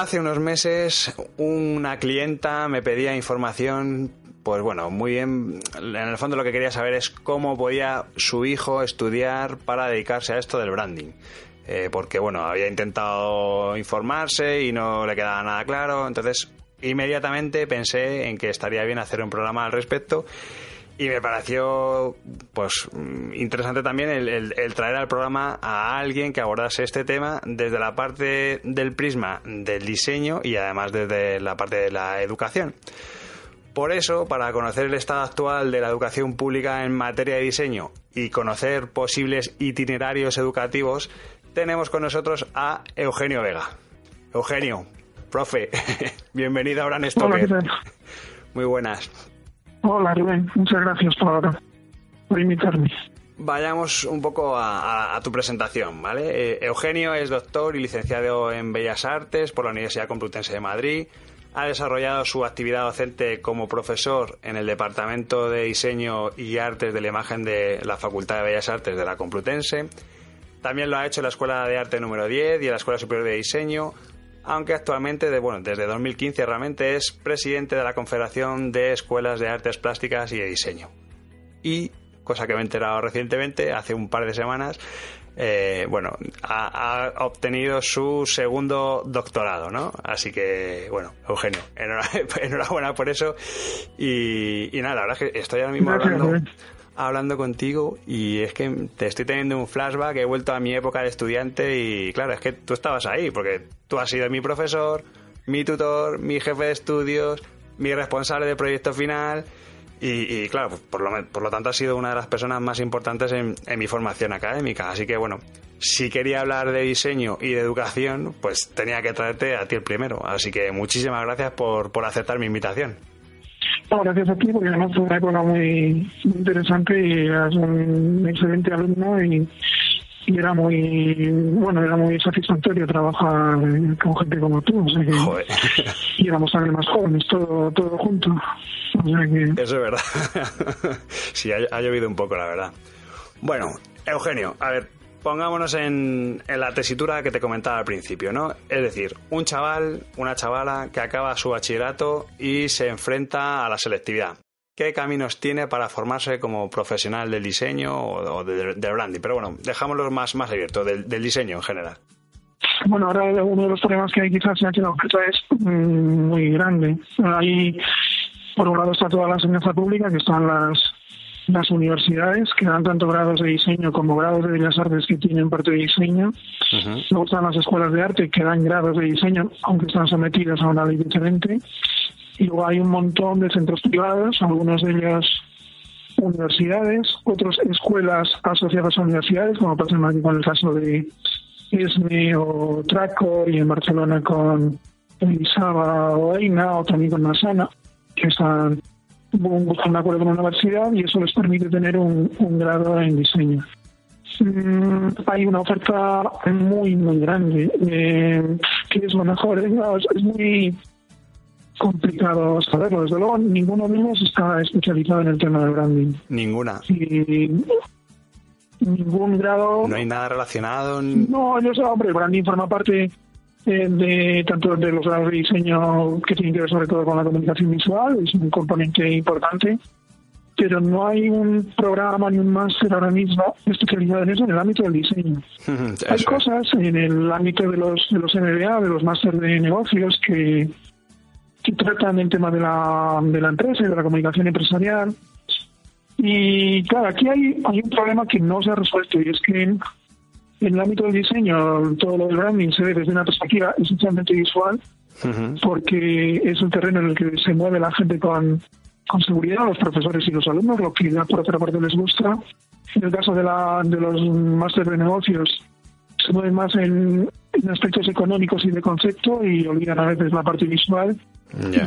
Hace unos meses una clienta me pedía información, pues bueno, muy bien, en el fondo lo que quería saber es cómo podía su hijo estudiar para dedicarse a esto del branding. Eh, porque bueno, había intentado informarse y no le quedaba nada claro, entonces inmediatamente pensé en que estaría bien hacer un programa al respecto y me pareció pues mm, interesante también el, el- el traer al programa a alguien que abordase este tema desde la parte del prisma del diseño y además desde la parte de la educación. Por eso, para conocer el estado actual de la educación pública en materia de diseño y conocer posibles itinerarios educativos, tenemos con nosotros a Eugenio Vega. Eugenio, profe, bienvenido a Bran Hola, ¿qué Stoker. tal? Muy buenas. Hola, Rubén. Muchas gracias por, por invitarme. Vayamos un poco a, a- tu presentación, ¿vale? Eh, Eugenio es doctor y licenciado en Bellas Artes por la Universidad Complutense de Madrid. Ha desarrollado su actividad docente como profesor en el Departamento de Diseño y Artes de la Imagen de la Facultad de Bellas Artes de la Complutense. También lo ha hecho en la Escuela de Arte número 10 y en la Escuela Superior de Diseño, aunque actualmente, de, bueno, desde 2015 realmente es presidente de la Confederación de Escuelas de Artes Plásticas y de Diseño y cosa que me he enterado recientemente, hace un par de semanas, eh, bueno, ha, ha obtenido su segundo doctorado, ¿no? Así que, bueno, Eugenio, enhora- enhorabuena por eso. Y, y nada, la verdad es que estoy ahora mismo hablando. Hablando contigo y es que te estoy teniendo un flashback, he vuelto a mi época de estudiante y claro, es que tú estabas ahí, porque tú has sido mi profesor, mi tutor, mi jefe de estudios, mi responsable de proyecto final y, y, claro, por lo, por lo tanto has sido una de las personas más importantes en, en mi formación académica. Así que bueno, si quería hablar de diseño y de educación, pues tenía que traerte a ti el primero. Así que muchísimas gracias por, por aceptar mi invitación. No, gracias a ti, porque además fue una época muy, muy interesante y eras un excelente alumno y, y era muy, bueno, era muy satisfactorio trabajar con gente como tú. O sea que, Joder, y éramos también más jóvenes, todo, todo junto. O sea que, eso es verdad. sí, ha, ha llovido un poco, la verdad. Bueno, Eugenio, a ver, pongámonos en, en la tesitura que te comentaba al principio, ¿no? Es decir, un chaval, una chavala que acaba su bachillerato y se enfrenta a la selectividad. ¿Qué caminos tiene para formarse como profesional del diseño o, o de- del branding? Pero bueno, dejámoslo más, más abierto, del, diseño en general. Bueno, ahora uno de los problemas que hay quizás que la oferta es mm, muy grande. Hay, por un lado está toda la enseñanza pública, que están las, las universidades, que dan tanto grados de diseño como grados de bellas artes que tienen parte de diseño. Luego están las escuelas de arte que dan grados de diseño, aunque están sometidas a una ley diferente. Y luego hay un montón de centros privados, algunos de ellos universidades, otras escuelas asociadas a universidades, como pasa en con el caso de ESME o Tracor y en Barcelona con Elisaba o EINA o también con Masana, que están buscan un acuerdo con la universidad y eso les permite tener un, un grado en diseño. Mm, hay una oferta muy, muy grande. Eh, ¿Qué es lo mejor? Es, es muy complicado saberlo. Desde luego, ninguno de ellos está especializado en el tema del branding. Ninguna. Y ningún grado. No hay nada relacionado. No, yo sé, hombre, el branding forma parte eh, de tanto de los grados de diseño que tienen que ver sobre todo con la comunicación visual, es un componente importante, pero no hay un programa ni un máster ahora mismo especializado en eso en el ámbito del diseño. Hay cosas en el ámbito de los de los MBA, de los máster de negocios que, que tratan el tema de la, de la empresa y de la comunicación empresarial. Y claro, aquí hay, hay un problema que no se ha resuelto y es que en, en el ámbito del diseño todo lo del branding se ve desde una perspectiva esencialmente visual Ujú. porque es un terreno en el que se mueve la gente con, con seguridad, los profesores y los alumnos, lo que ya por otra parte les gusta. En el caso de, la, de los máster de negocios, se mueven más en, aspectos económicos y de concepto y olvidan a veces la parte visual.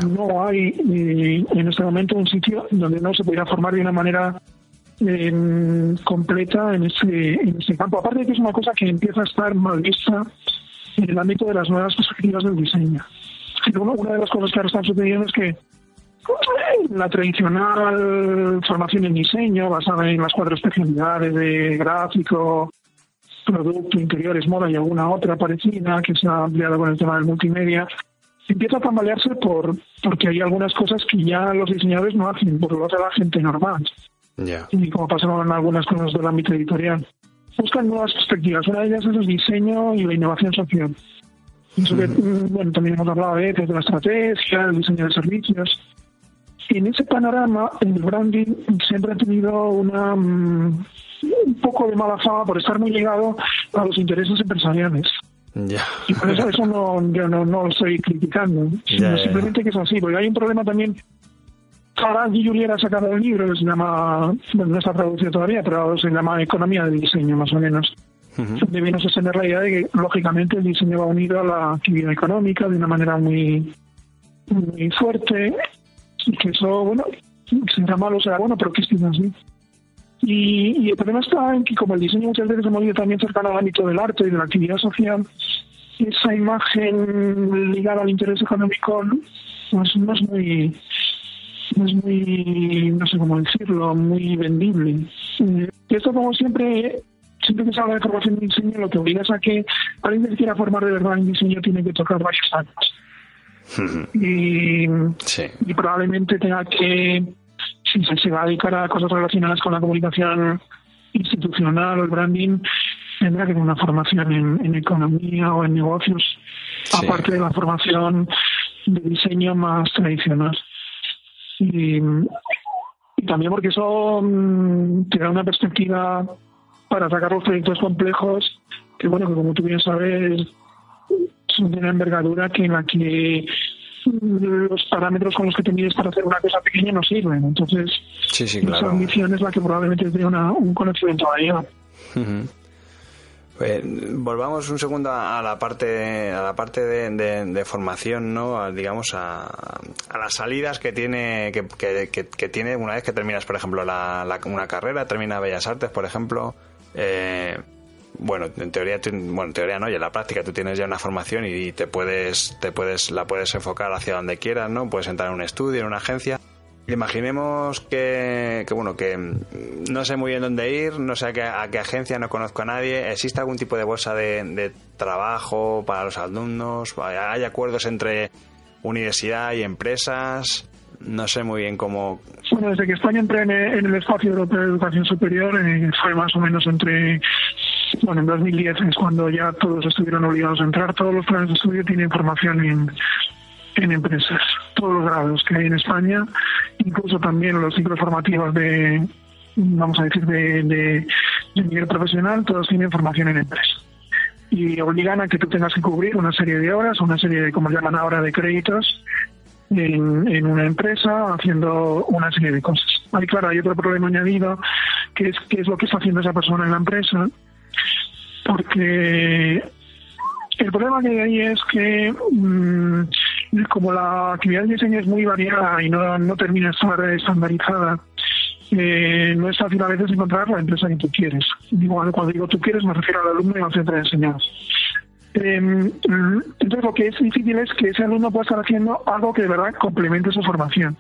No hay eh, en este momento un sitio donde no se pudiera formar de una manera em, completa en ese, en ese campo. Aparte de que es una cosa que empieza a estar mal vista en el ámbito de las nuevas perspectivas del diseño. Una de las cosas que ahora están sucediendo es que la tradicional formación en diseño, basada en las cuatro especialidades de gráfico, producto, interiores, moda y alguna otra parecida que se ha ampliado con el tema del multimedia, empieza a tambalearse por porque hay algunas cosas que ya los diseñadores no hacen, porque lo hace la gente normal. Y como pasa en algunas cosas del ámbito editorial. Buscan nuevas perspectivas. Una de ellas es el diseño y la innovación social. bueno, también hemos hablado de, de la estrategia, el diseño de servicios en ese panorama, el branding siempre ha tenido una mm, un poco de mala fama por estar muy ligado a los intereses empresariales. Y por eso, eso no, yo no, no lo estoy criticando, sino simplemente que es así, porque hay un problema también. Ahora Juliera ha sacado el libro que se llama, bueno, no está traducido todavía, pero se llama Economía del Diseño, más o menos. Debemos sostener la idea de que, lógicamente, el diseño va unido a la actividad económica de una manera muy, muy fuerte y que eso, bueno, será malo será bueno, pero que es así. Y, el problema está en que como el diseño muchas veces se movido también cercano al ámbito del arte y de la actividad social, esa imagen ligada al interés económico pues no es muy es muy, no sé cómo decirlo, muy vendible. Y esto como siempre, siempre que se habla de formación de diseño, lo que obliga es a que alguien que quiera formar de verdad en diseño tiene que tocar varios años y, y probablemente tenga que, si se va a dedicar a cosas relacionadas con la comunicación institucional o el branding, tendrá que tener una formación en, economía o en negocios, aparte de la formación de diseño más tradicional. Y, también porque eso mm, te da una perspectiva para sacar los proyectos complejos que, bueno, que como tú bien sabes, son de una envergadura que en la que los parámetros con los que te mides para hacer una cosa pequeña no sirven. Entonces, sí, sí, claro. esa ambición es la que probablemente tenga una, un conocimiento mayor. Pues, volvamos un segundo a la parte a la parte de, formación, ¿no? digamos a, a, las salidas que tiene que, que, que, tiene una vez que terminas, por ejemplo, la, una carrera, termina Bellas Artes, por ejemplo. Eh, bueno, en teoría, bueno, en teoría no, y en la práctica tú tienes ya una formación y te puedes, te puedes, la puedes enfocar hacia donde quieras, ¿no? Puedes entrar en un estudio, en una agencia. Imaginemos que, que, bueno, que no sé muy bien dónde ir, no sé a qué, a qué agencia, no conozco a nadie. ¿Existe algún tipo de bolsa de, de trabajo para los alumnos? ¿Hay acuerdos entre universidad y empresas? no sé muy bien cómo. Bueno, desde que España entró en el, espacio europeo de educación superior, eh, fue más o menos entre bueno, en 2010 es cuando ya todos estuvieron obligados a entrar. Todos los planes de estudio tienen formación en, en empresas, todos los grados que hay en España, incluso también los ciclos formativos de, vamos a decir, de, nivel profesional, todos tienen formación en empresas. Y obligan a que tú tengas que cubrir una serie de horas, una serie de, como llaman ahora, de créditos en, en, una empresa haciendo una serie de cosas. Ahí, claro, hay otro problema añadido, que es qué es lo que está haciendo esa persona en la empresa porque el problema que hay ahí es que mm, como la actividad de diseño es muy variada y no, no termina estar estandarizada, eh, no es fácil a veces encontrar la empresa que tú quieres. Digo, cuando digo tú quieres me refiero al alumno y al centro de enseñanza. Em, entonces lo que es difícil es que ese alumno pueda estar haciendo algo que de verdad complemente su formación.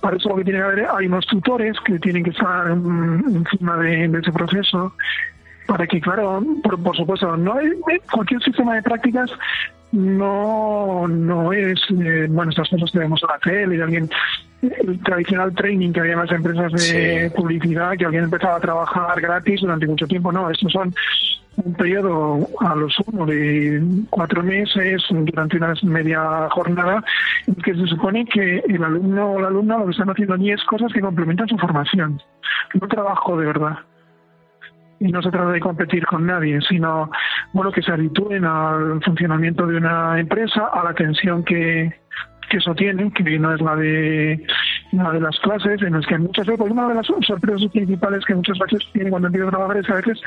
Para eso lo que tiene que haber hay unos tutores que tienen que estar mm, encima de, ese proceso para que, claro, por, supuesto, no hay, cualquier sistema de prácticas no no es, eh, bueno, estas cosas que vemos en la tele y alguien, el tradicional training que había en las empresas de publicidad, que alguien empezaba a trabajar gratis durante mucho tiempo, no, estos son un periodo a los uno de cuatro meses durante una media jornada en que se supone que el alumno o la alumna lo que están haciendo allí es cosas que complementan su formación, no trabajo de verdad y no se trata de competir con nadie, sino bueno que se habitúen al funcionamiento de una empresa, a la tensión que, que eso tiene, que no es la de una de las clases en las que muchas veces, pues una de las sorpresas principales que muchas veces tienen cuando empiezo a trabajar es a veces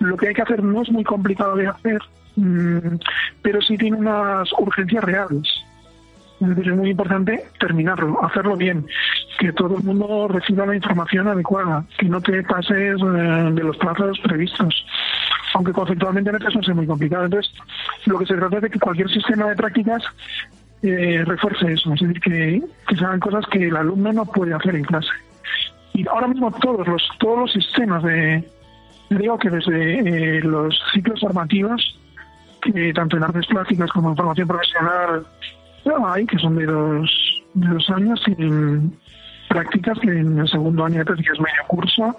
lo que hay que hacer no es muy complicado de hacer, mm, pero sí tiene unas urgencias reales. Es muy importante terminarlo, hacerlo bien, que todo el mundo reciba la información adecuada, que no te pases eh, de los plazos previstos, aunque conceptualmente a veces no sea muy complicado. Entonces, lo que se trata es de que cualquier sistema de prácticas eh, refuerce eso, es decir, que, que se hagan cosas que el alumno no puede hacer en clase. Y ahora mismo todos los todos los sistemas de digo que desde eh, los ciclos formativos, tanto en artes plásticas como en formación profesional hay, que son de dos, de dos años, tienen prácticas que en el segundo año de prácticas medio curso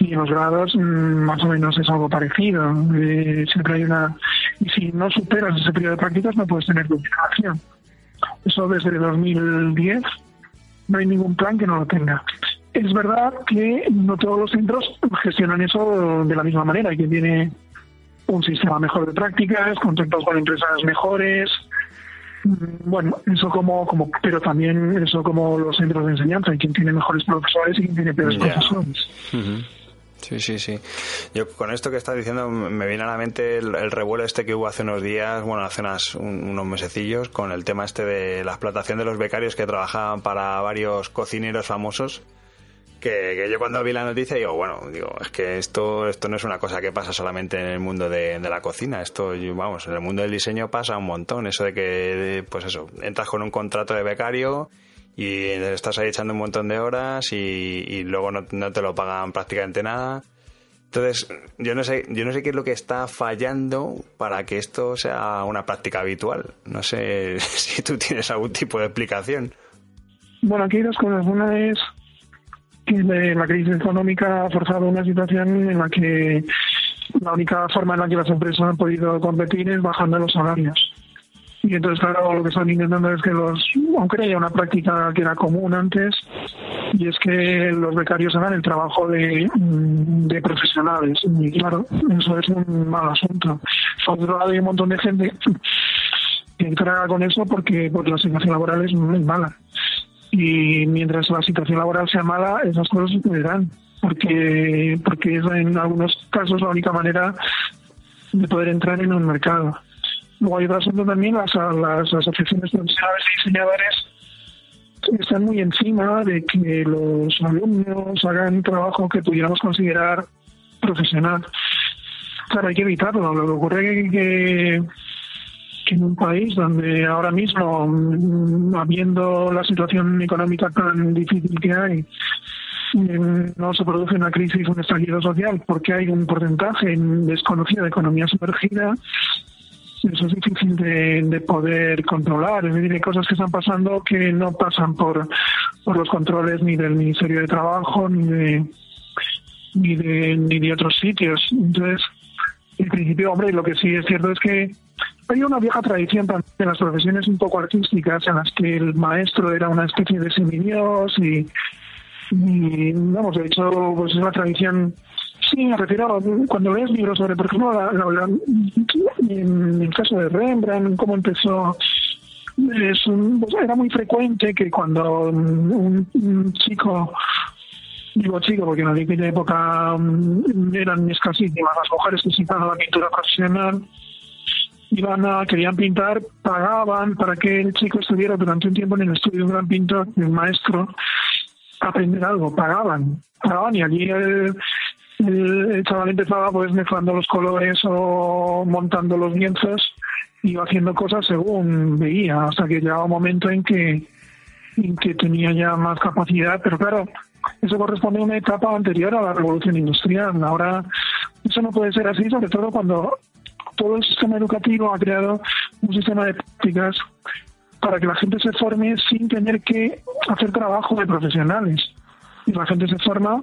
y en los grados mm, más o menos es algo parecido. Eh, siempre hay una... Y si no superas ese periodo de prácticas no puedes tener duplicación. Eso desde 2010 no hay ningún plan que no lo tenga. Es verdad que no todos los centros gestionan eso de la misma manera. Hay quien tiene un sistema mejor de prácticas, contactos con empresas mejores. Mm, bueno, eso como, como, pero también eso como los centros de enseñanza. Hay quien tiene mejores profesores y quien tiene peores profesores. Sí, sí, sí. Yo con esto que estás diciendo me viene a la mente el, revuelo este que hubo hace unos días, bueno, hace unos mesecillos, con el tema este de la explotación de los becarios que trabajaban para varios cocineros famosos. Que, yo cuando vi la noticia digo, bueno, digo, es que esto, esto no es una cosa que pasa solamente en el mundo de, la cocina, esto, vamos, en el mundo del diseño pasa un montón, eso de que, pues eso, entras con un contrato de becario y estás ahí echando un montón de horas y, luego no, te lo pagan prácticamente nada. Entonces, yo no sé, yo no sé qué es lo que está fallando para que esto sea una práctica habitual. No sé si tú tienes algún tipo de explicación. Bueno, aquí hay dos cosas. Una es que la crisis económica ha forzado una situación en la que la única forma en la que las empresas han podido competir es bajando los salarios. Y entonces, claro, lo que están intentando es que los, aunque haya una práctica que era común antes, y es que los becarios hagan el trabajo de, mm, de profesionales. Y claro, eso es un mal asunto. Por otro lado, hay un montón de gente que entra con eso porque, porque la situación laboral es muy mala. Y mientras la situación laboral sea mala, esas cosas sucederán. Porque, porque es en algunos casos la única manera de poder entrar en un mercado. Luego hay otro asunto también, las, las asociaciones profesionales y diseñadores están muy encima de que los alumnos hagan trabajo que pudiéramos considerar profesional. Claro, hay que evitarlo. Lo que ocurre es que, que en un país donde ahora mismo, mm, habiendo la situación económica tan difícil que hay, mm, no se produce una crisis, un estallido social, porque hay un porcentaje desconocido de economía sumergida, eso es difícil de, poder controlar. Es decir, hay cosas que están pasando que no pasan por, por los controles ni del Ministerio de Trabajo ni de, ni de, ni de otros sitios. Entonces, en principio, hombre, lo que sí es cierto es que hay una vieja tradición también en las profesiones un poco artísticas en las que el maestro era una especie de semidios y, y vamos, de hecho, pues es una tradición Sí, me refiero cuando lees libros sobre, por ejemplo, en el caso de Rembrandt, cómo empezó. Es pues, era muy frecuente que cuando un, chico digo chico porque en aquella época mm, eran escasísimas las mujeres que se la pintura profesional iban a querían pintar pagaban para que el chico estuviera durante un tiempo en el estudio de un gran pintor un maestro aprender algo pagaban pagaban y allí el, el, chaval empezaba pues mezclando los colores o montando los lienzos iba haciendo cosas según veía hasta que llegaba un momento en que en que tenía ya más capacidad pero claro eso corresponde a una etapa anterior a la revolución industrial. Ahora eso no puede ser así sobre todo cuando todo el sistema educativo ha creado un sistema de prácticas para que la gente se forme sin tener que hacer trabajo de profesionales y la gente se forma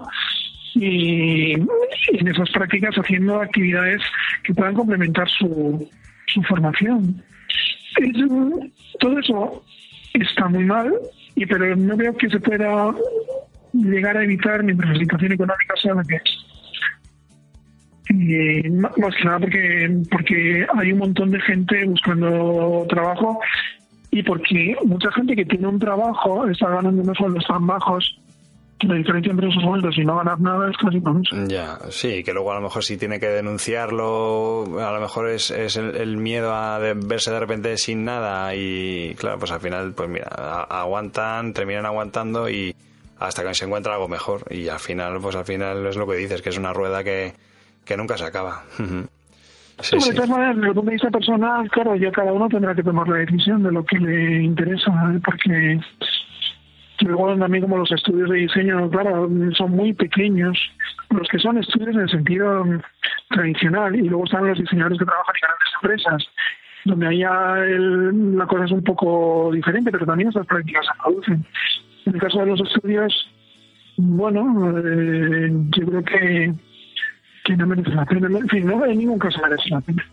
y en esas prácticas haciendo actividades que puedan complementar su, su formación. todo eso está muy mal, y pero no veo que se pueda llegar a evitar mientras la situación económica sea la que es. Y más que nada porque, porque hay un montón de gente buscando trabajo y porque mucha gente que tiene un trabajo está ganando unos sueldos tan bajos la diferencia entre esos sueldos y no ganar nada es casi mucho. Ya, sí, que luego a lo mejor si tiene que denunciarlo, a lo mejor es, es el, miedo a verse de repente sin nada y claro, pues al final, pues mira, aguantan, terminan aguantando y hasta que se encuentra algo mejor y al final, pues al final es lo que dices, que es una rueda que, que nunca se acaba. Sí, de todas maneras, desde el punto de vista personal, claro, ya cada uno tendrá que tomar la decisión de lo que le interesa, ¿eh? porque Luego también como los estudios de diseño, claro, son muy pequeños, los que son estudios en el sentido tradicional, y luego están los diseñadores que trabajan en grandes empresas, donde allá el, la cosa es un poco diferente, pero también estas prácticas se producen. En el caso de los estudios, bueno, eh, yo creo que, que no merece la pena. En fin, no, en ningún caso merece la pena.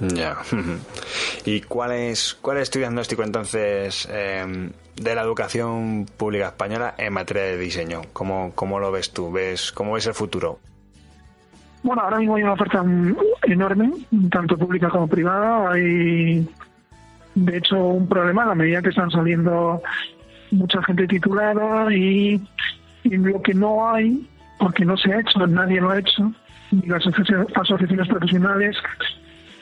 Ya. ¿Y cuál es, cuál es tu diagnóstico entonces em, de la educación pública española en materia de diseño? ¿Cómo, cómo lo ves tú? ¿Ves, ¿Cómo ves el futuro? Bueno, ahora mismo hay una oferta enorme, tanto pública como privada. Hay, de hecho, un problema a la medida que están saliendo mucha gente titulada y, y lo que no hay, porque no se ha hecho, nadie lo ha hecho, ni las asociaciones profesionales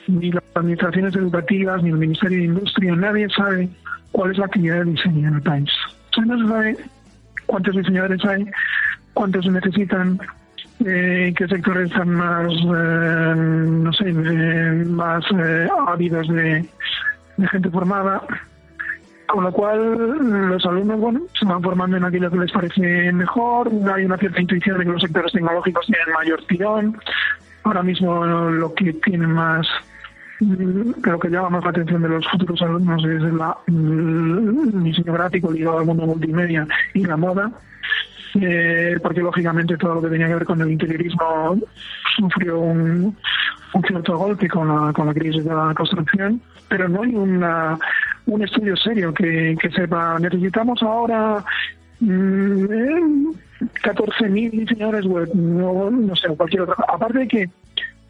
ni las administraciones educativas, ni el Ministerio de Industria, nadie sabe cuál es la actividad de diseño en el país. O sea, no se sabe cuántos diseñadores hay, cuántos se necesitan, eh, qué sectores están más, eh, no sé, eh, más ávidos de, de gente formada. Con lo cual, los alumnos, bueno, se van formando en aquello que les parece mejor. Hay una cierta intuición de que los sectores tecnológicos tienen mayor tirón. Ahora mismo lo que tiene más lo que llama más la atención de los futuros alumnos es la, el diseño gráfico ligado al mundo multimedia y la moda, eh, porque lógicamente todo lo que tenía que ver con el interiorismo sufrió un, cierto golpe con la, con la crisis de la construcción, pero no hay una, un estudio serio que, que sepa, necesitamos ahora mm, 14.000 diseñadores web, no, no sé, cualquier otra. Aparte de que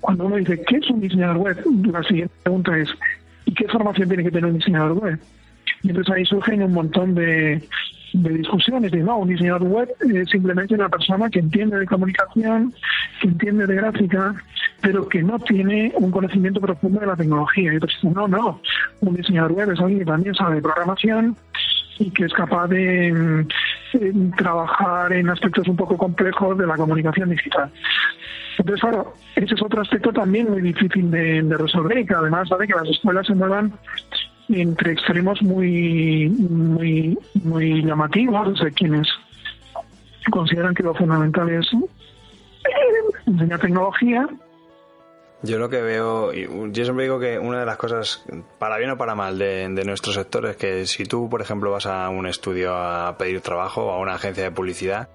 cuando uno dice, ¿qué es un diseñador web? La siguiente pregunta es, ¿y qué formación tiene que tener un diseñador web? Y entonces ahí surgen un montón de, discusiones de, no, un diseñador web es simplemente una persona que entiende de comunicación, que entiende de gráfica, pero que no tiene un conocimiento profundo de la tecnología. Y entonces, no, no, un diseñador web es alguien que también sabe de programación y que es capaz de trabajar en aspectos un poco complejos de la comunicación digital. Entonces, claro, ese es otro aspecto también muy difícil de, resolver y que además hace que las escuelas se muevan entre extremos muy, muy, muy llamativos de quienes consideran que lo fundamental es eh, enseñar tecnología. Yo lo que veo, yo siempre digo que una de las cosas, para bien o para mal, de, nuestro sector es que si tú, por ejemplo, vas a un estudio a pedir trabajo o a una agencia de publicidad,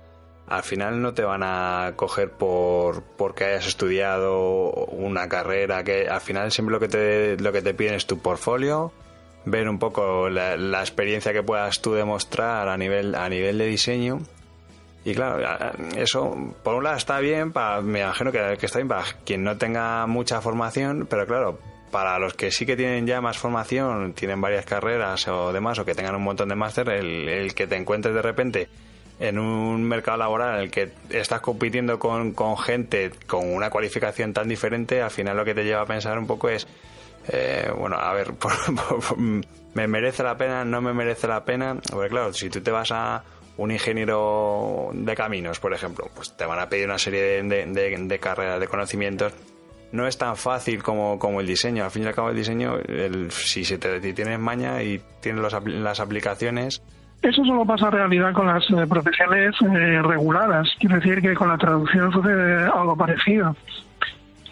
al final no te van a coger por porque hayas estudiado una carrera, que al final siempre lo que te, lo que te piden es tu portfolio, ver un poco la, la experiencia que puedas tú demostrar a nivel, a nivel de diseño. Y claro, eso por un lado está bien, para, me imagino que, está bien para quien no tenga mucha formación, pero claro, para los que sí que tienen ya más formación, tienen varias carreras o demás, o que tengan un montón de máster, el, que te encuentres de repente en un mercado laboral en el que estás compitiendo con, con gente con una cualificación tan diferente, al final lo que te lleva a pensar un poco es, eh, bueno, a ver, ¿me merece la pena? ¿No me merece la pena? Porque claro, si tú te vas a un ingeniero de caminos, por ejemplo, pues te van a pedir una serie de, carreras, de conocimientos. No es tan fácil como, como el diseño. Al fin y al cabo, el diseño, el, si, se te, tienes maña y tienes las aplicaciones, eso solo pasa en realidad con las eh, profesiones eh, reguladas. Quiero decir que con la traducción sucede algo parecido.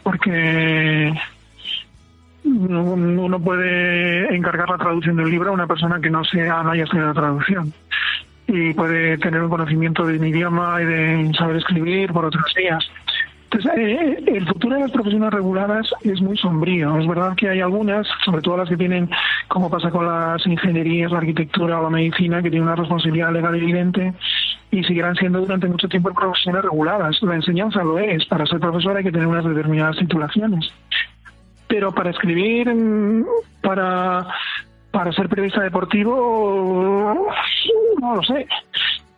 Porque uno puede encargar la traducción del libro a una persona que no sea no haya estudiado traducción y puede tener un conocimiento de un idioma y de saber escribir por otras vías. Entonces, eh, el futuro de las profesiones reguladas es muy sombrío. Es verdad que hay algunas, sobre todo las que tienen, como pasa con las ingenierías, la arquitectura o la medicina, que tienen una responsabilidad legal evidente y seguirán siendo durante mucho tiempo profesiones reguladas. La enseñanza lo es. Para ser profesor hay que tener unas determinadas titulaciones. Pero para escribir, mm, para para ser periodista deportivo, no lo sé.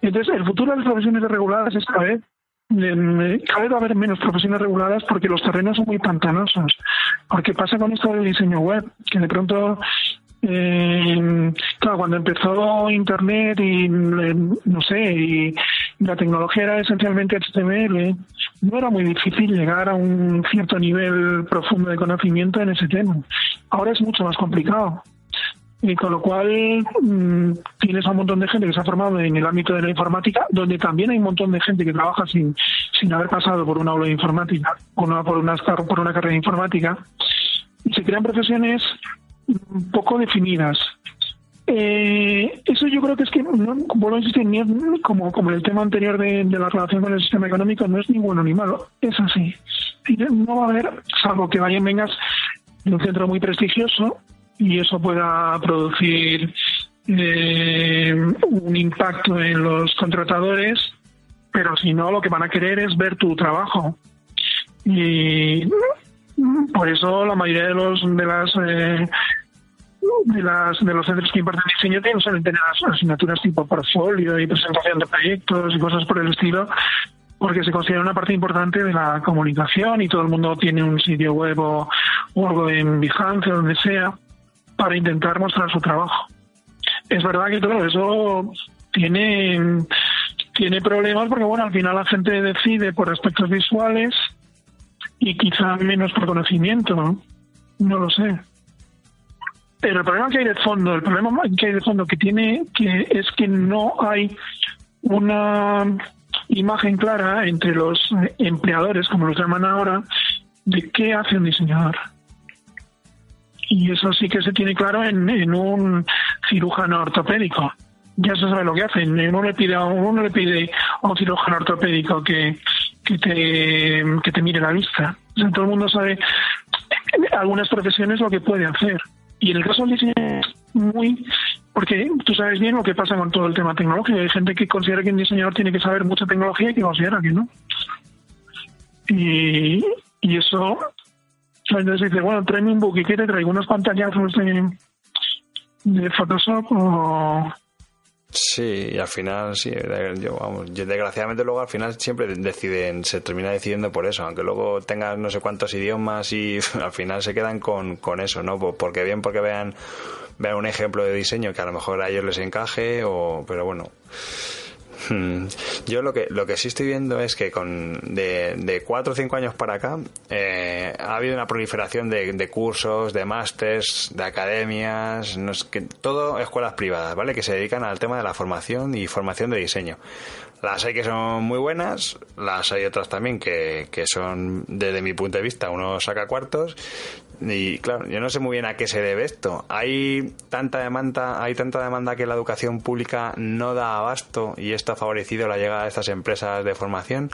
Entonces, el futuro de las profesiones reguladas es cada vez cada vez va a haber menos profesiones reguladas porque los terrenos son muy pantanosos. Porque pasa con esto del diseño web, que de pronto eh, claro, cuando empezó Internet y no sé, y la tecnología era esencialmente HTML, no era muy difícil llegar a un cierto nivel profundo de conocimiento en ese tema. Ahora es mucho más complicado. Con lo cual mm, tienes a un montón de gente que se ha formado en el ámbito de la informática, donde también hay un montón de gente que trabaja sin, sin haber pasado por un aula de informática, o no, por, una, por una carrera de informática, y se crean profesiones poco definidas. Eh, eso yo creo que es que, no, vuelvo a insistir, como, como el tema anterior de, la relación con el sistema económico, no es ni bueno ni malo, es así. No va a haber, salvo que vayan vengas de un centro muy prestigioso y eso pueda producir eh, un impacto en los contratadores, pero si no, lo que van a querer es ver tu trabajo. Y por eso la mayoría de los de las eh, de, las, de los centros que imparten diseño tienen suelen tener asignaturas tipo portfolio y presentación de proyectos y cosas por el estilo, porque se considera una parte importante de la comunicación y todo el mundo tiene un sitio web o, algo en Behance o donde sea para intentar mostrar su trabajo. Es verdad que todo eso tiene, tiene problemas porque, bueno, al final la gente decide por aspectos visuales y quizá menos por conocimiento, ¿no? No lo sé. Pero el problema que hay de fondo, el problema que hay de fondo que tiene que es que no hay una imagen clara entre los empleadores, como los llaman ahora, de qué hace un diseñador. Y eso sí que se tiene claro en, un cirujano ortopédico. Ya se sabe lo que hacen. Uno le pide a, uno le pide a un cirujano ortopédico que, que, te, que te mire la vista. todo el mundo sabe algunas profesiones lo que puede hacer y en el caso del diseño es muy... Porque tú sabes bien lo que pasa con todo el tema tecnológico. Hay gente que considera que un diseñador tiene que saber mucha tecnología y que considera que no. Y, y eso... Entonces dice, bueno, tráeme un book y que te traigo unas pantallazos de, de Photoshop o Sí, y al final, sí, yo, vamos, desgraciadamente luego al final siempre deciden, se termina decidiendo por eso, aunque luego tengas no sé cuántos idiomas y al final se quedan con, con eso, ¿no? Porque bien, porque vean, vean un ejemplo de diseño que a lo mejor a ellos les encaje, o, pero bueno, Yo lo que, lo que sí estoy viendo es que con de, de cuatro o cinco años para acá eh, ha habido una proliferación de, de cursos, de másters, de academias, no es que, todo escuelas privadas, ¿vale? Que se dedican al tema de la formación y formación de diseño. Las hay que son muy buenas, las hay otras también que, que son, desde mi punto de vista, uno saca cuartos y claro, yo no sé muy bien a qué se debe esto. Hay tanta demanda, hay tanta demanda que la educación pública no da abasto y esto ha favorecido la llegada de estas empresas de formación.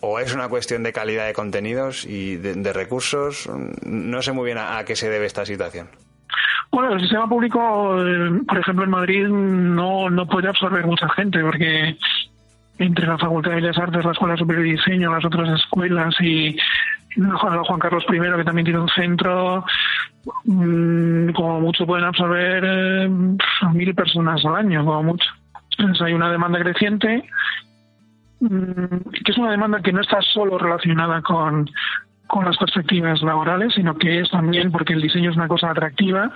¿O es una cuestión de calidad de contenidos y de, recursos? No sé muy bien a, qué se debe esta situación. Bueno, el sistema público, eh, por ejemplo, en Madrid no, no puede absorber mucha gente porque entre la Facultad de Bellas Artes, la Escuela Superior de Diseño, las otras escuelas y Juan Carlos I, que también tiene un centro, mm, como mucho pueden absorber eh, mil personas al año, como mucho. Entonces hay una demanda creciente, mm, que es una demanda que no está solo relacionada con, con las perspectivas laborales, sino que es también porque el diseño es una cosa atractiva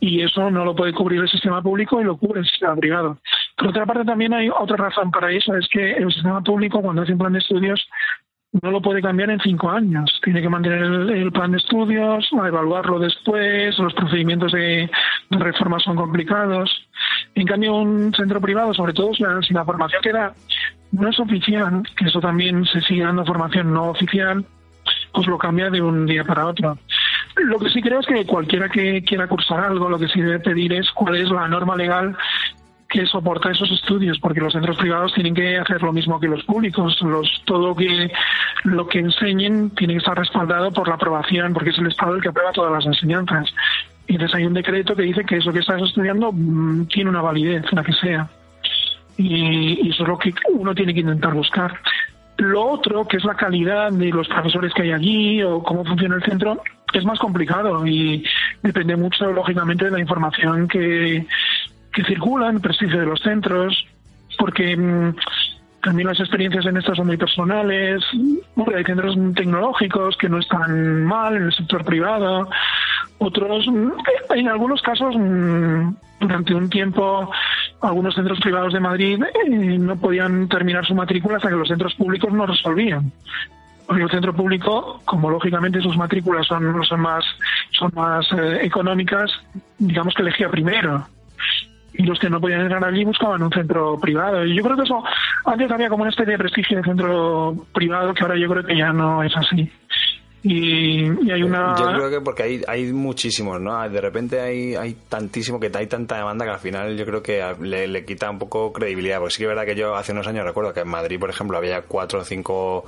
y eso no lo puede cubrir el sistema público y lo cubre el sistema privado. Por otra parte, también hay otra razón para eso, es que el sistema público, cuando hace un plan de estudios, no lo puede cambiar en cinco años. Tiene que mantener el, plan de estudios, evaluarlo después, los procedimientos de, reforma son complicados. En cambio, un centro privado, sobre todo si la, formación que da no es oficial, que eso también se sigue dando formación no oficial, pues lo cambia de un día para otro. Lo que sí creo es que cualquiera que quiera cursar algo, lo que sí debe pedir es cuál es la norma legal que soporta esos estudios, porque los centros privados tienen que hacer lo mismo que los públicos. Los, todo que lo que enseñen tiene que estar respaldado por la aprobación, porque es el Estado el que aprueba todas las enseñanzas. Y entonces hay un decreto que dice que eso que estás estudiando mm, tiene una validez, la que sea. Y, y eso es lo que uno tiene que intentar buscar. Lo otro, que es la calidad de los profesores que hay allí o cómo funciona el centro, es más complicado y depende mucho, lógicamente, de la información que, que circula, el prestigio de los centros, porque mm, también las experiencias en esto son muy personales. hay centros tecnológicos que no están mal en el sector privado. Otros, mm, en algunos casos, mm, durante un tiempo, algunos centros privados de Madrid eh, no podían terminar su matrícula hasta que los centros públicos no resolvían. Porque el centro público, como lógicamente sus matrículas son, son más, son más eh, económicas, digamos que elegía primero y los que no podían entrar allí buscaban un centro privado. Y yo creo que eso antes había como una especie de prestigio de centro privado que ahora yo creo que ya no es así. Y, hay una... Yo creo que porque hay, hay muchísimos, ¿no? De repente hay, hay tantísimo, que hay tanta demanda que al final yo creo que le, le quita un poco credibilidad. Porque sí que es verdad que yo hace unos años recuerdo que en Madrid, por ejemplo, había cuatro o cinco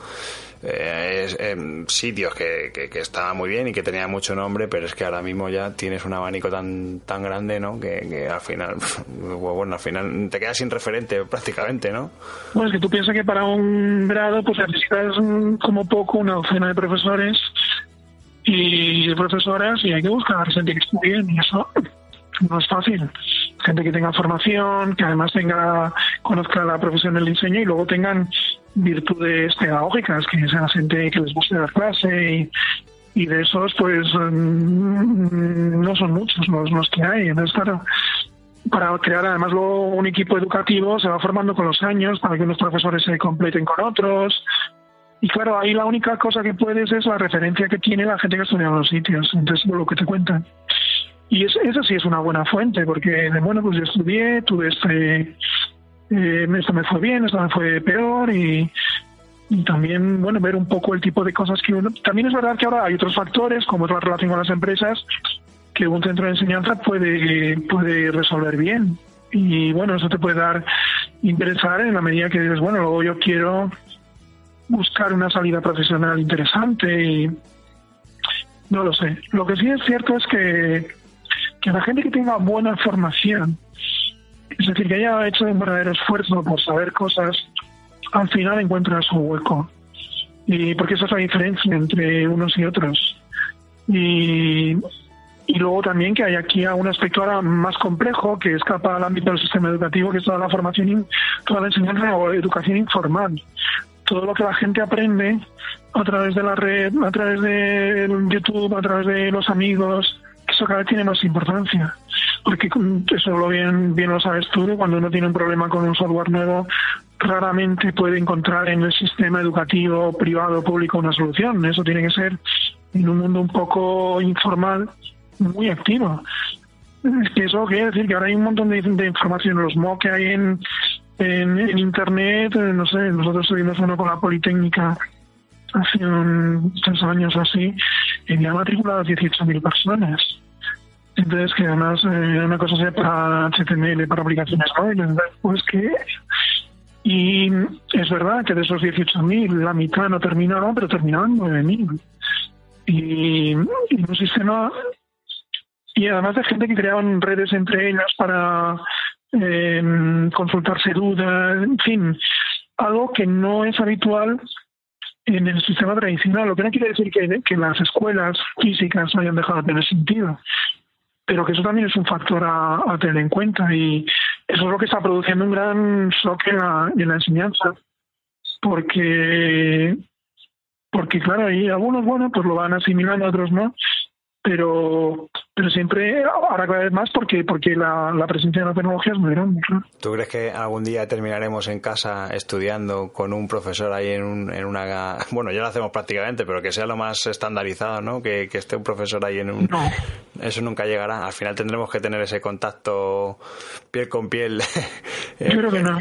eh, em, sitios que, que, estaban muy bien y que tenían mucho nombre, pero es que ahora mismo ya tienes un abanico tan tan grande, ¿no? Que, al final, bueno, al final te quedas sin referente prácticamente, ¿no? Bueno, es que tú piensas que para un grado pues necesitas como poco una docena de profesores y profesoras y hay que buscar gente que estudie y eso no es fácil. Gente que tenga formación, que además tenga conozca la profesión del diseño y luego tengan virtudes pedagógicas, que sea gente que les guste dar clase y, de esos pues mm, no son muchos los, los que hay. Entonces, claro, para crear además luego un equipo educativo se va formando con los años para que unos profesores se completen con otros. Y claro, ahí la única cosa que puedes es la referencia que tiene la gente que ha estudiado en los sitios, entonces lo que te cuentan. Y es, eso sí es una buena fuente, porque bueno, pues yo estudié, tuve este, eh, me fue bien, esto me fue peor y, también, bueno, ver un poco el tipo de cosas que uno... También es verdad que ahora hay otros factores, como la relación con las empresas, que un centro de enseñanza puede, puede resolver bien. Y bueno, eso te puede dar interesar en la medida que dices, bueno, luego yo quiero buscar una salida profesional interesante y no lo sé. Lo que sí es cierto es que, que la gente que tenga buena formación es decir, que haya hecho un verdadero esfuerzo por saber cosas, al final encuentra su hueco. Y porque esa es la diferencia entre unos y otros. Y, y luego también que hay aquí un aspecto ahora más complejo que escapa al ámbito del sistema educativo, que es toda la formación, toda la enseñanza o educación informal. Todo lo que la gente aprende a través de la red, a través de YouTube, a través de los amigos, eso cada vez tiene más importancia porque eso lo bien, bien lo sabes tú, cuando uno tiene un problema con un software nuevo, raramente puede encontrar en el sistema educativo, privado, o público una solución. Eso tiene que ser en un mundo un poco informal, muy activo. Eso quiere decir que ahora hay un montón de, información, los MOOC que hay en, en, Internet, eh, no sé, nosotros tuvimos uno con la Politécnica hace un, tres años así, y había matriculado 18.000 personas entonces, que además eh, una cosa sea para HTML, para aplicaciones móviles, pues que... Y es verdad que de esos 18.000, la mitad no terminaron, pero terminaban 9.000. Y, y un sistema... Y además de gente que creaban redes entre ellas para eh, consultarse dudas, en fin, algo que no es habitual en el sistema tradicional, lo que no quiere decir que, que las escuelas físicas hayan dejado de tener sentido pero que eso también es un factor a, tener en cuenta y eso es lo que está produciendo un gran shock en la, en la enseñanza porque porque claro hay algunos bueno pues lo van asimilando otros no pero pero siempre ahora cada vez más porque porque la, presencia de la tecnología es muy grande. ¿Tú crees que algún día terminaremos en casa estudiando con un profesor ahí en, un, en una... Bueno, ya lo hacemos prácticamente, pero que sea lo más estandarizado, ¿no? Que, que esté un profesor ahí en un... No. Eso nunca llegará. Al final tendremos que tener ese contacto piel con piel. Yo creo que no.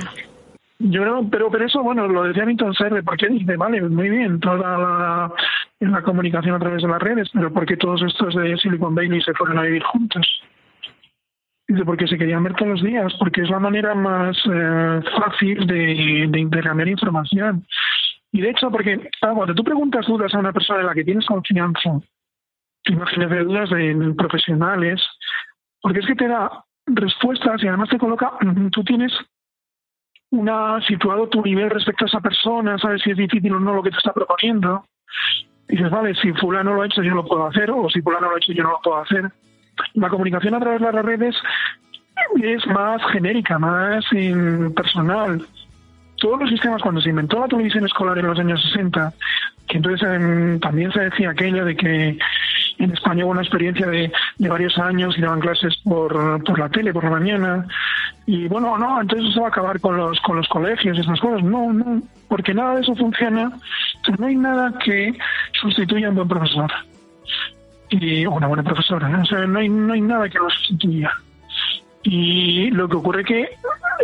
Yo creo, pero, pero eso, bueno, lo decía Milton Serre, porque dice, vale, muy bien, toda la, la comunicación a través de las redes, pero porque todos estos de Silicon Valley se fueron a vivir juntos? Dice, porque se querían ver todos los días, porque es la manera más eh, fácil de, de intercambiar información. Y de hecho, porque ah, cuando tú preguntas dudas a una persona en la que tienes confianza, imagínate dudas de profesionales, porque es que te da respuestas y además te coloca, tú tienes una situado tu nivel respecto a esa persona, sabes si es difícil o no lo que te está proponiendo. Y dices, vale, si fulano lo ha hecho, yo lo puedo hacer, o si fulano lo ha hecho, yo no lo puedo hacer. La comunicación a través de las redes es más genérica, más personal. Todos los sistemas, cuando se inventó la televisión escolar en los años 60, que entonces em, también se decía aquello de que en España hubo una experiencia de, de varios años y daban clases por, por la tele, por la mañana. Y bueno, no, entonces se va a acabar con los, con los colegios y esas cosas. No, no, porque nada de eso funciona. no hay nada que sustituya a un buen profesor. Y, una buena profesora. ¿eh? O sea, no hay, no hay nada que lo sustituya. Y lo que ocurre que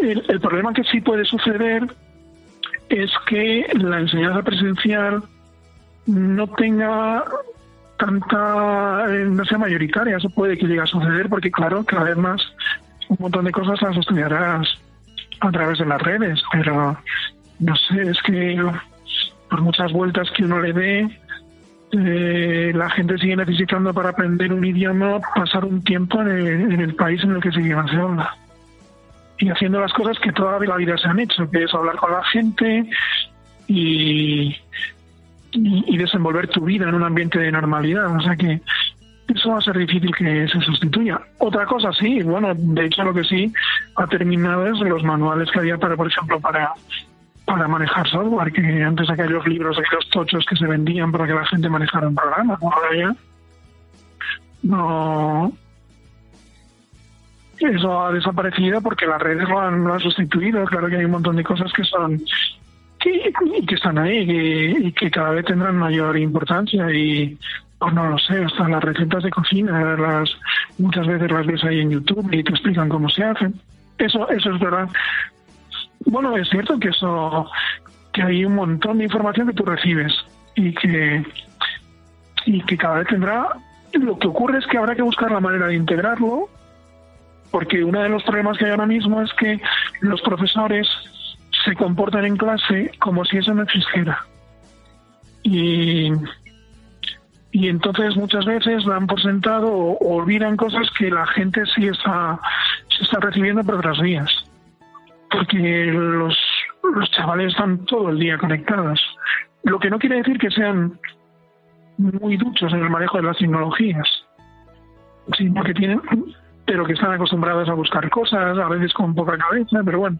el problema que sí puede suceder es que la enseñanza presencial no tenga tanta, eh, no sea mayoritaria, eso puede que llegue a suceder porque claro, cada vez más un montón de cosas las estudiarás a través de las redes, pero no sé, es que por muchas vueltas que uno le dé, eh, la gente sigue necesitando para aprender un idioma pasar un tiempo en el, en el país en el que se se habla. Y haciendo las cosas que toda la vida se han hecho, que es hablar con la gente y, y, desenvolver tu vida en un ambiente de normalidad. O sea que eso va a ser difícil que se sustituya. Otra cosa sí, bueno, de hecho lo que sí ha terminado es los manuales que había para, por ejemplo, para para manejar software, que antes aquellos libros, aquellos tochos que se vendían para que la gente manejara un programa, ahora ya no eso ha desaparecido porque las redes lo han, lo han sustituido. Claro que hay un montón de cosas que son que, están ahí y que cada vez tendrán mayor importancia y pues no lo sé, hasta las recetas de cocina, las muchas veces las ves ahí en YouTube y te explican cómo se hacen. Eso, eso es verdad. Bueno, es cierto que eso, que hay un montón de información que tú recibes y que, y que cada vez tendrá. Lo que ocurre es que habrá que buscar la manera de integrarlo, porque uno de los problemas que hay ahora mismo es que los profesores se comportan en clase como si eso no existiera. Y, y entonces muchas veces dan por sentado o, olvidan cosas que la gente sí está, se está recibiendo por otras vías. Porque los, los chavales están todo el día conectados. Lo que no quiere decir que sean muy duchos en el manejo de las tecnologías. Sí, porque tienen pero que están acostumbrados a buscar cosas, a veces con poca cabeza, pero bueno,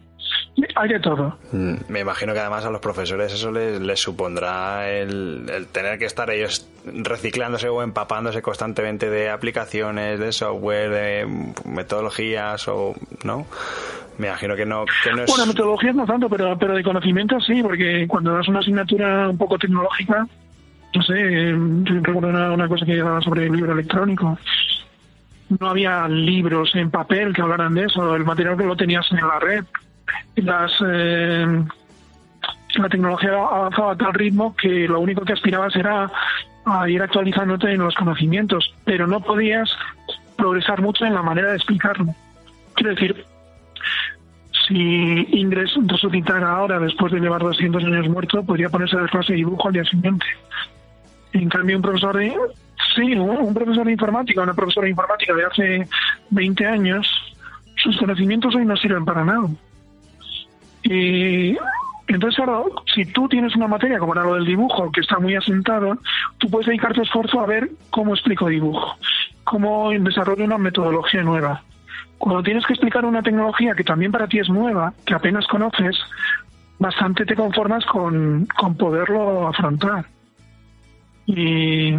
hay de todo. Mm, me imagino que además a los profesores eso les, supondrá el, tener que estar ellos reciclándose o empapándose constantemente de aplicaciones, de software, de metodologías o, ¿no? Me imagino que no, que no es... Bueno, metodologías no tanto, pero, pero de conocimiento sí, porque cuando das una asignatura un poco tecnológica, no sé, recuerdo una, una cosa que llevaba sobre el libro electrónico no había libros en papel que hablaran de eso, el material que lo tenías en la red. Las, eh, la tecnología avanzaba a tal ritmo que lo único que aspirabas era a ir actualizándote en los conocimientos, pero no podías progresar mucho en la manera de explicarlo. Quiero decir, si Ingres resucitara ahora después de llevar 200 años muerto, podría ponerse a dar clase de dibujo al día siguiente. En cambio, un profesor de Sí, un, profesor de informática, una profesora de informática de hace 20 años, sus conocimientos hoy no sirven para nada. Y entonces ahora, si tú tienes una materia como era lo del dibujo, que está muy asentado, tú puedes dedicar tu esfuerzo a ver cómo explico dibujo, cómo desarrollo una metodología nueva. Cuando tienes que explicar una tecnología que también para ti es nueva, que apenas conoces, bastante te conformas con, con poderlo afrontar. Y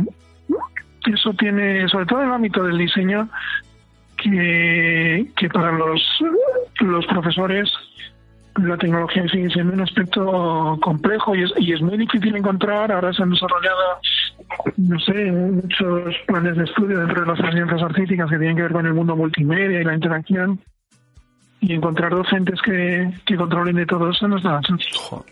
eso tiene, sobre todo en el ámbito del diseño, que, que para los, los profesores la tecnología sigue siendo un aspecto complejo y es, y es muy difícil encontrar. Ahora se han desarrollado, no sé, muchos planes de estudio dentro de las ciencias artísticas que tienen que ver con el mundo multimedia y la interacción y encontrar docentes que, que controlen de todo eso no es nada sencillo.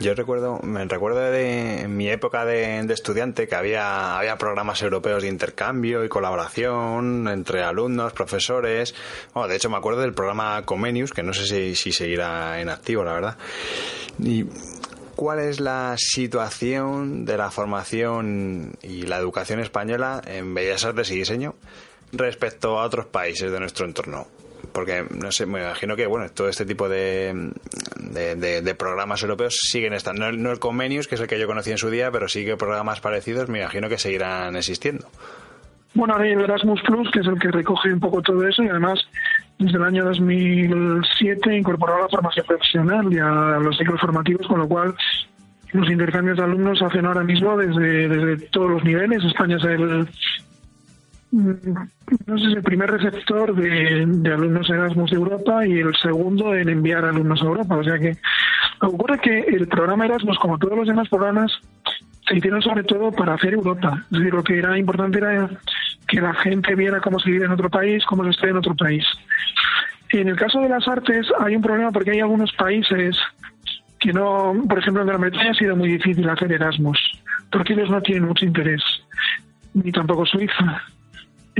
Yo recuerdo, me recuerdo de mi época de, estudiante que había, había programas europeos de intercambio y colaboración entre alumnos, profesores. Bueno, de hecho me acuerdo del programa Comenius, que no sé si, si seguirá en activo, la verdad. Y ¿Cuál es la situación de la formación y la educación española en Bellas Artes y Diseño respecto a otros países de nuestro entorno? Porque no sé, me imagino que bueno, todo este tipo de, programas europeos siguen estando. No, el Comenius, que es el que yo conocí en su día, pero sí que programas parecidos me imagino que seguirán existiendo. Bueno, hay el Erasmus Plus, que es el que recoge un poco todo eso y además desde el año 2007 incorporó la formación profesional y a los ciclos formativos, con lo cual los intercambios de alumnos se hacen ahora mismo desde, desde todos los niveles. España es el, no sé, el primer receptor de, alumnos Erasmus de Europa y el segundo en enviar alumnos a Europa. O sea que ocurre que el programa Erasmus, como todos los demás programas, se hicieron sobre todo para hacer Europa. Es decir, lo que era importante era que la gente viera cómo se vive en otro país, cómo se está en otro país. En el caso de las artes hay un problema porque hay algunos países que no, por ejemplo, en Gran Bretaña ha sido muy difícil hacer Erasmus, porque ellos no tienen mucho interés, ni tampoco Suiza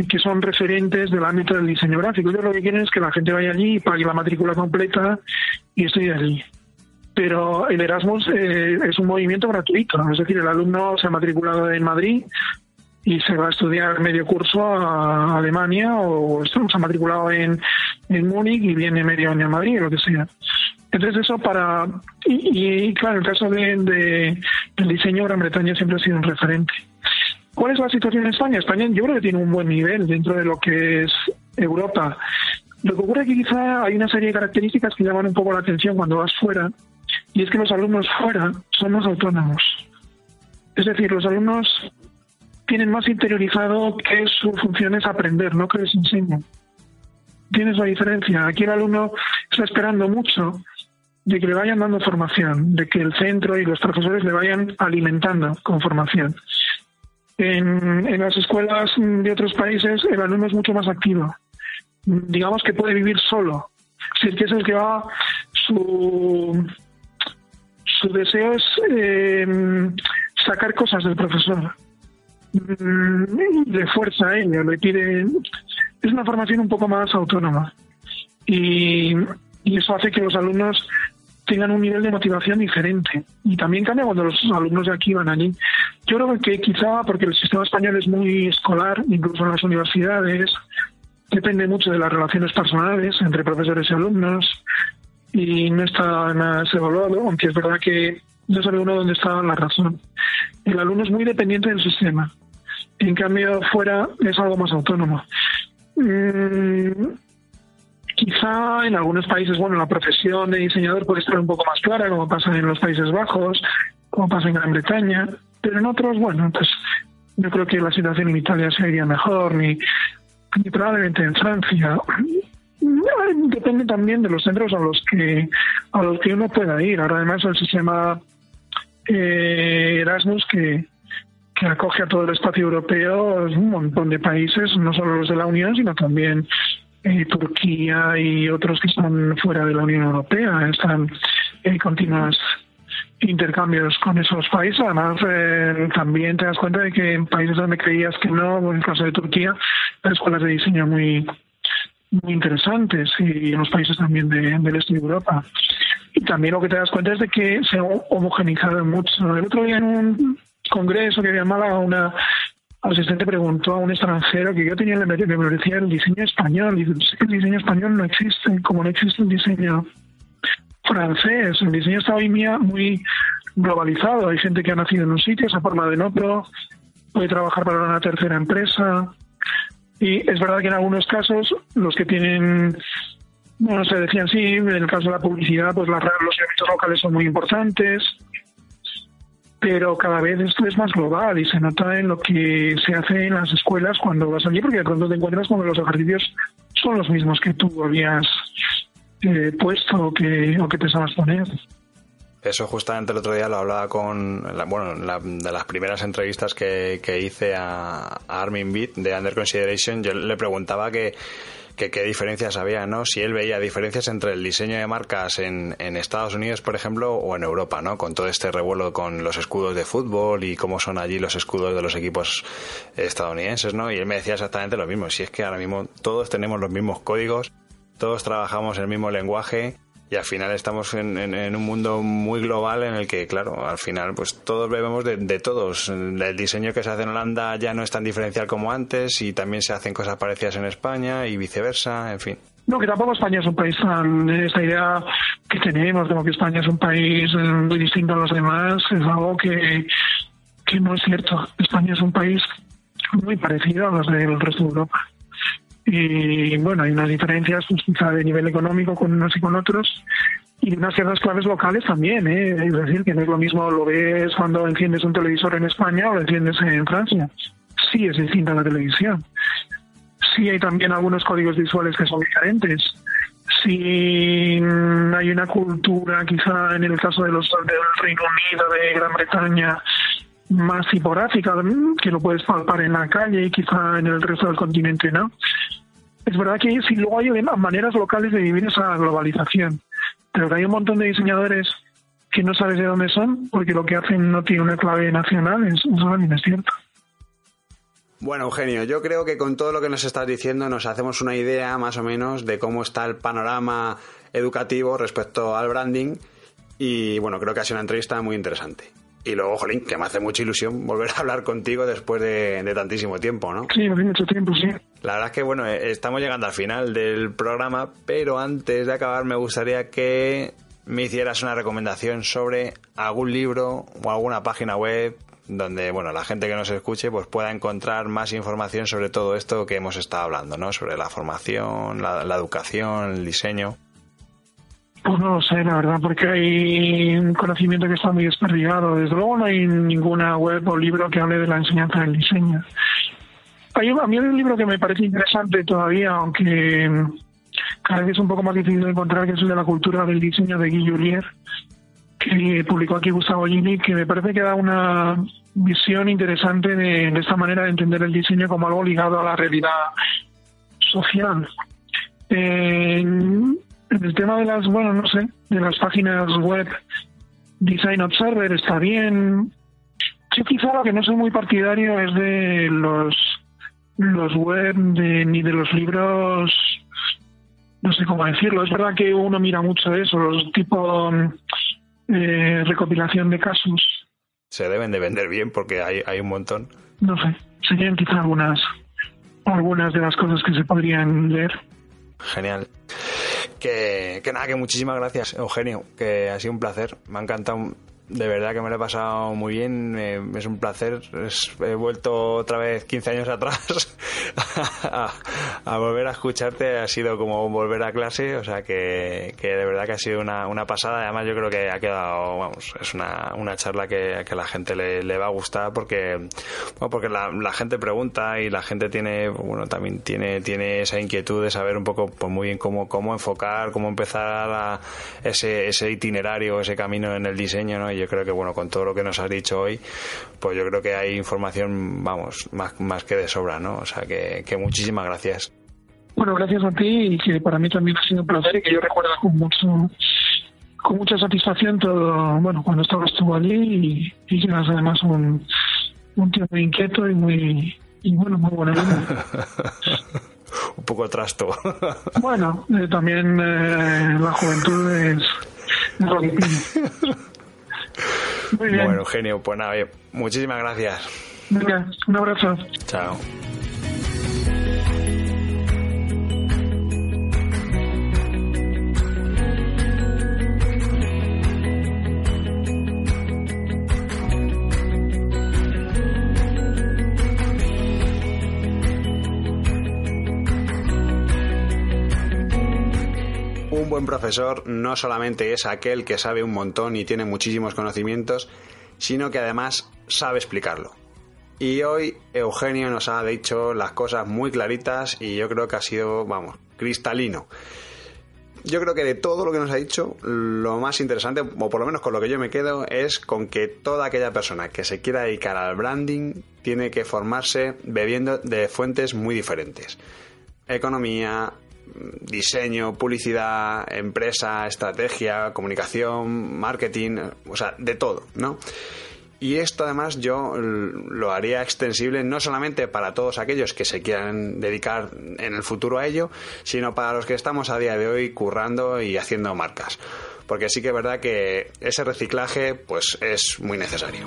que son referentes del ámbito del diseño gráfico. Ellos lo que quieren es que la gente vaya allí, pague la matrícula completa y esté allí. Pero el Erasmus eh, es un movimiento gratuito, es decir, el alumno se ha matriculado en Madrid y se va a estudiar medio curso a Alemania o se ha matriculado en, en Múnich y viene medio año a Madrid lo que sea. Entonces eso para... Y, claro, el caso de, de, del diseño Gran Bretaña siempre ha sido un referente. ¿Cuál es la situación en España? España yo creo que tiene un buen nivel dentro de lo que es Europa. Lo que ocurre es que quizá hay una serie de características que llaman un poco la atención cuando vas fuera, y es que los alumnos fuera son más autónomos. Es decir, los alumnos tienen más interiorizado que su función es aprender, no que les enseñen. Tienes la diferencia. Aquí el alumno está esperando mucho de que le vayan dando formación, de que el centro y los profesores le vayan alimentando con formación. En, las escuelas de otros países el alumno es mucho más activo. Digamos que puede vivir solo. Si es que es el que va, su, su deseo es eh, sacar cosas del profesor. Mm, le fuerza a ello, le pide. Es una formación un poco más autónoma. Y eso hace que los alumnos tengan un nivel de motivación diferente. Y también cambia cuando los alumnos de aquí van allí. Yo creo que quizá porque el sistema español es muy escolar, incluso en las universidades, depende mucho de las relaciones personales entre profesores y alumnos y no está nada evaluado, aunque es verdad que no sabe uno dónde está la razón. El alumno es muy dependiente del sistema. En cambio, fuera es algo más autónomo. Mm, Quizá en algunos países, bueno, la profesión de diseñador puede estar un poco más clara, como pasa en los Países Bajos, como pasa en Gran Bretaña, pero en otros, bueno, pues yo creo que la situación en Italia sería mejor, ni, probablemente en Francia. Depende también de los centros a los que a los que uno pueda ir. Ahora además el sistema eh, Erasmus que, que acoge a todo el espacio europeo, un montón de países, no solo los de la Unión, sino también eh, Turquía y otros que están fuera de la Unión Europea. Están en continuos intercambios con esos países. Además, eh, también te das cuenta de que en países donde creías que no, en el caso de Turquía, hay escuelas de diseño muy muy interesantes y en los países también del este de Europa. Y también lo que te das cuenta es de que se ha homogenizado mucho. El otro día en un congreso que había en Málaga, una asistente preguntó a un extranjero que yo tenía en la decía el diseño español. Y dice, el diseño español no existe, como no existe el diseño francés. El diseño está hoy día muy globalizado. Hay gente que ha nacido en un sitio, se ha formado en otro, puede trabajar para una tercera empresa. Y es verdad que en algunos casos los que tienen bueno, se decían sí, en el caso de la publicidad, pues las, los eventos locales son muy importantes, pero cada vez esto es más global y se nota en lo que se hace en las escuelas cuando vas allí, porque de pronto te encuentras con que los ejercicios son los mismos que tú habías eh, puesto o que, o que pensabas poner. Eso justamente el otro día lo hablaba con, bueno, de las primeras entrevistas que, hice a, a Armin Beat de Under Consideration, yo le preguntaba que que qué diferencias había, ¿no? Si él veía diferencias entre el diseño de marcas en, en Estados Unidos, por ejemplo, o en Europa, ¿no? Con todo este revuelo con los escudos de fútbol y cómo son allí los escudos de los equipos estadounidenses, ¿no? Y él me decía exactamente lo mismo. Si es que ahora mismo todos tenemos los mismos códigos, todos trabajamos el mismo lenguaje y al final estamos en, un mundo muy global en el que, claro, al final pues todos bebemos de, todos. El diseño que se hace en Holanda ya no es tan diferencial como antes y también se hacen cosas parecidas en España y viceversa, en fin. No, que tampoco España es un país tan. Esta idea que tenemos de que España es un país eh, muy distinto a los demás es algo que, que no es cierto. España es un país muy parecido a los del resto de Europa. Y bueno, hay unas diferencias, quizá de nivel económico con unos y con otros, y unas ciertas claves locales también, ¿eh? es decir, que no es lo mismo lo ves cuando enciendes un televisor en España o lo enciendes en Francia. Sí es distinta la televisión. Sí hay también algunos códigos visuales que son diferentes. Sí hay una cultura, quizá en el caso de los del Reino Unido, de Gran Bretaña, más tipográfica, que lo puedes palpar en la calle y quizá en el resto del continente no. Es verdad que sí, luego hay maneras locales de vivir esa globalización, pero que hay un montón de diseñadores que no sabes de dónde son porque lo que hacen no tiene una clave nacional, eso también es cierto. Bueno, Eugenio, yo creo que con todo lo que nos estás diciendo nos hacemos una idea más o menos de cómo está el panorama educativo respecto al branding y bueno, creo que ha sido una entrevista muy interesante. Y luego, Jolín, que me hace mucha ilusión volver a hablar contigo después de, tantísimo tiempo, ¿no? Sí, hace mucho tiempo, sí. La verdad es que, bueno, eh, estamos llegando al final del programa, pero antes de acabar me gustaría que me hicieras una recomendación sobre algún libro o alguna página web donde, bueno, la gente que nos escuche pues pueda encontrar más información sobre todo esto que hemos estado hablando, ¿no? Sobre la formación, la educación, el diseño. Pues no lo sé, la verdad, porque hay un conocimiento que está muy desperdigado. Desde luego no hay ninguna web o libro que hable de la enseñanza del diseño. Hay, a mí hay un libro que me parece interesante todavía, aunque cada vez es un poco más difícil de encontrar, que es el de la cultura del diseño de Guy Julier, que publicó aquí Gustavo Gini, que me parece que da una visión interesante de, esta manera de entender el diseño como algo ligado a la realidad social. Eh, el tema de las, bueno, no sé, de las páginas web, Design Observer está bien. Yo quizá lo que no soy muy partidario es de los los web de, ni de los libros no sé cómo decirlo. Es verdad que uno mira mucho eso los tipo eh, recopilación de casos. Se deben de vender bien porque hay, hay un montón. No sé serían quizá algunas algunas de las cosas que se podrían leer. Genial que, que nada, que muchísimas gracias, Eugenio, que ha sido un placer. Me ha encantado de verdad que me lo he pasado muy bien, es un placer. he vuelto otra vez 15 años atrás a, volver a escucharte, ha sido como volver a clase, o sea que, de verdad que ha sido una, una, pasada. Además, yo creo que ha quedado, vamos, es una, una charla que, que a la gente le, le, va a gustar porque, bueno, porque la, la, gente pregunta y la gente tiene, bueno, también tiene, tiene esa inquietud de saber un poco, pues muy bien cómo, cómo enfocar, cómo empezar a ese, ese itinerario, ese camino en el diseño, ¿no? Yo creo que, bueno, con todo lo que nos has dicho hoy, pues yo creo que hay información, vamos, más, más que de sobra, ¿no? O sea, que, muchísimas gracias. Bueno, gracias a ti y que para mí también ha sido un placer y que yo recuerdo con mucho con mucha satisfacción todo, bueno, cuando estabas tú allí y, y eras además un, un tío muy inquieto y muy, y bueno, muy bueno. un poco trasto. bueno, eh, también eh, la juventud es, Bueno, Eugenio, pues nada, muchísimas gracias. Venga, un abrazo. Chao. Un buen profesor no solamente es aquel que sabe un montón y tiene muchísimos conocimientos, sino que además sabe explicarlo. Y hoy Eugenio nos ha dicho las cosas muy claritas y yo creo que ha sido, vamos, cristalino. Yo creo que de todo lo que nos ha dicho, lo más interesante, o por lo menos con lo que yo me quedo, es con que toda aquella persona que se quiera dedicar al branding tiene que formarse bebiendo de fuentes muy diferentes. Economía, diseño, publicidad, empresa, estrategia, comunicación, marketing, o sea, de todo, ¿no? Y esto además yo lo haría extensible no solamente para todos aquellos que se quieran dedicar en el futuro a ello, sino para los que estamos a día de hoy currando y haciendo marcas. Porque sí que es verdad que ese reciclaje pues es muy necesario.